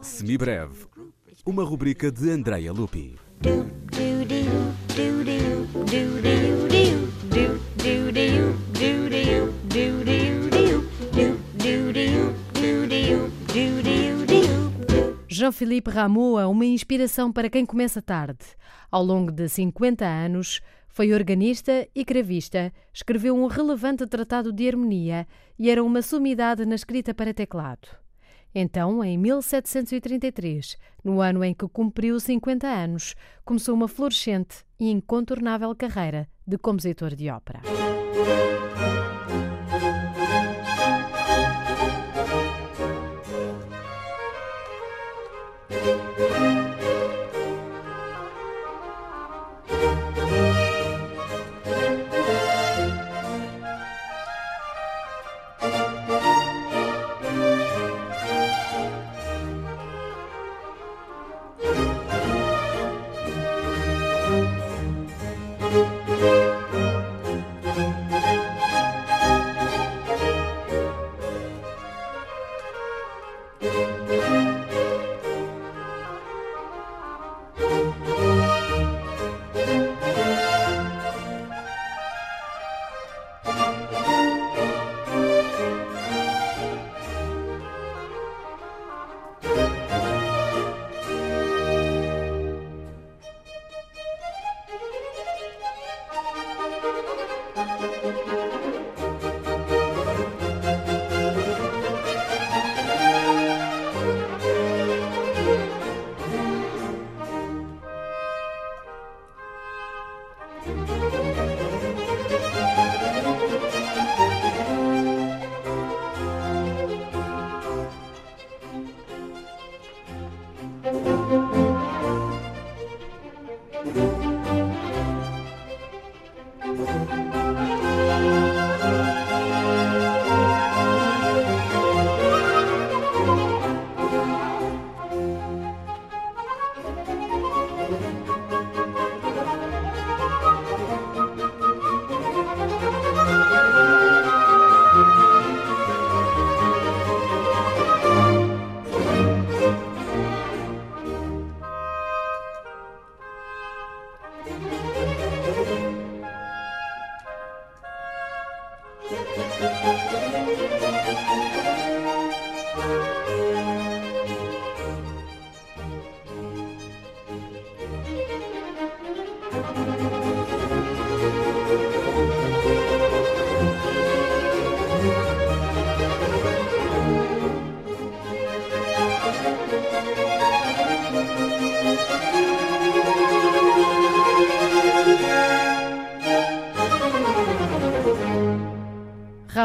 Semibreve, uma rubrica de Andrea Lupi. Jean-Philippe Rameau é uma inspiração para quem começa tarde. Ao longo de 50 anos, foi organista e cravista, escreveu um relevante tratado de harmonia e era uma sumidade na escrita para teclado. Então, em 1733, no ano em que cumpriu 50 anos, começou uma florescente e incontornável carreira de compositor de ópera.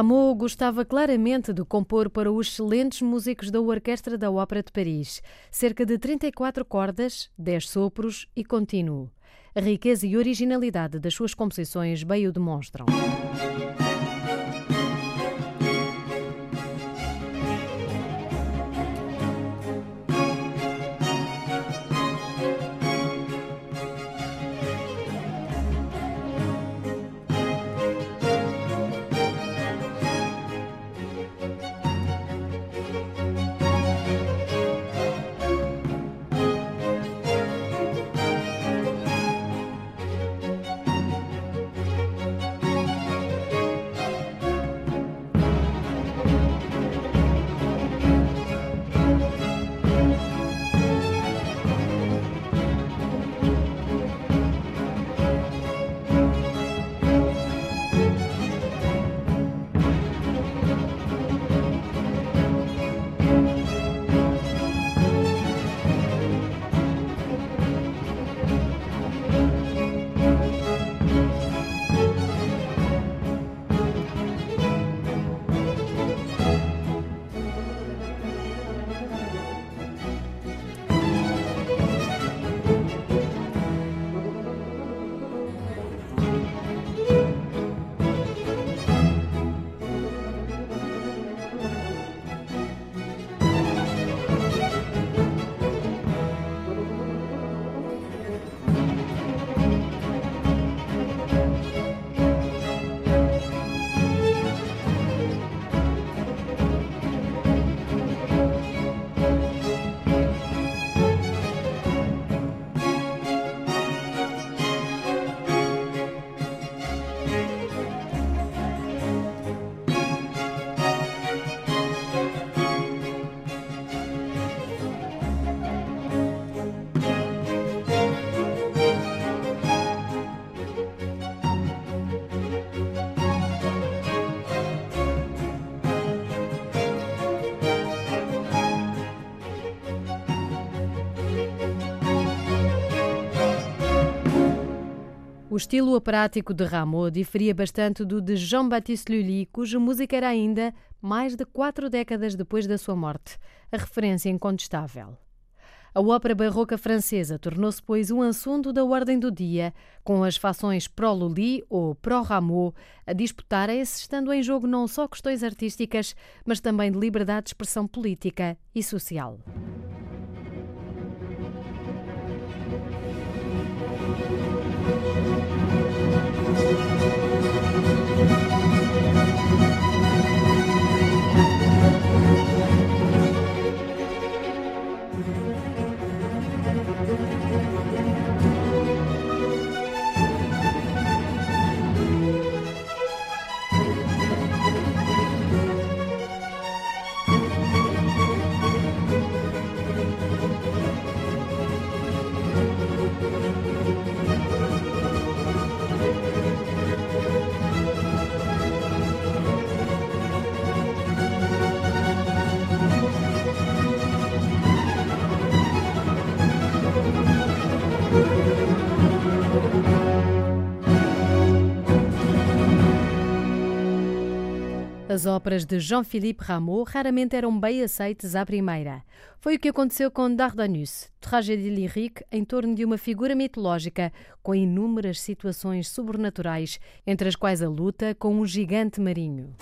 Rameau gostava claramente de compor para os excelentes músicos da Orquestra da Ópera de Paris, cerca de 34 cordas, 10 sopros e contínuo. A riqueza e originalidade das suas composições bem o demonstram. Estilo operático de Rameau diferia bastante do de Jean-Baptiste Lully, cuja música era ainda mais de quatro décadas depois da sua morte, a referência incontestável. A ópera barroca francesa tornou-se, pois, um assunto da ordem do dia, com as fações pró-Lully ou pró-Rameau a disputarem-se, estando em jogo não só questões artísticas, mas também de liberdade de expressão política e social. As óperas de Jean-Philippe Rameau raramente eram bem aceites à primeira. Foi o que aconteceu com Dardanus, tragédia lírica em torno de uma figura mitológica com inúmeras situações sobrenaturais, entre as quais a luta com um gigante marinho.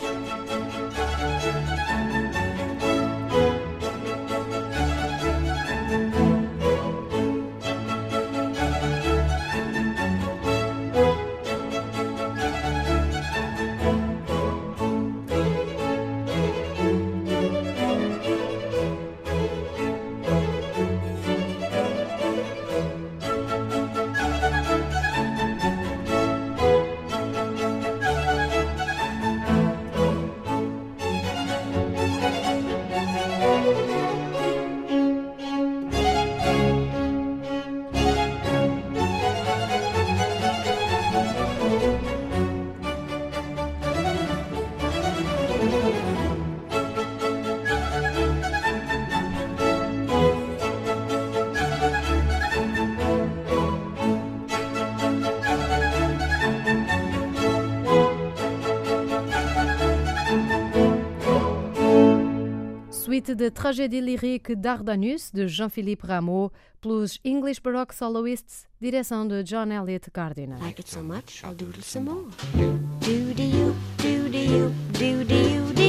Suite de tragédie lyrique Dardanus, de Jean-Philippe Rameau, plus English Baroque Soloists, direção de John Elliott Gardiner. Like it so much, I'll doodle some more. Do-de-you, do-de-you, do-de-you.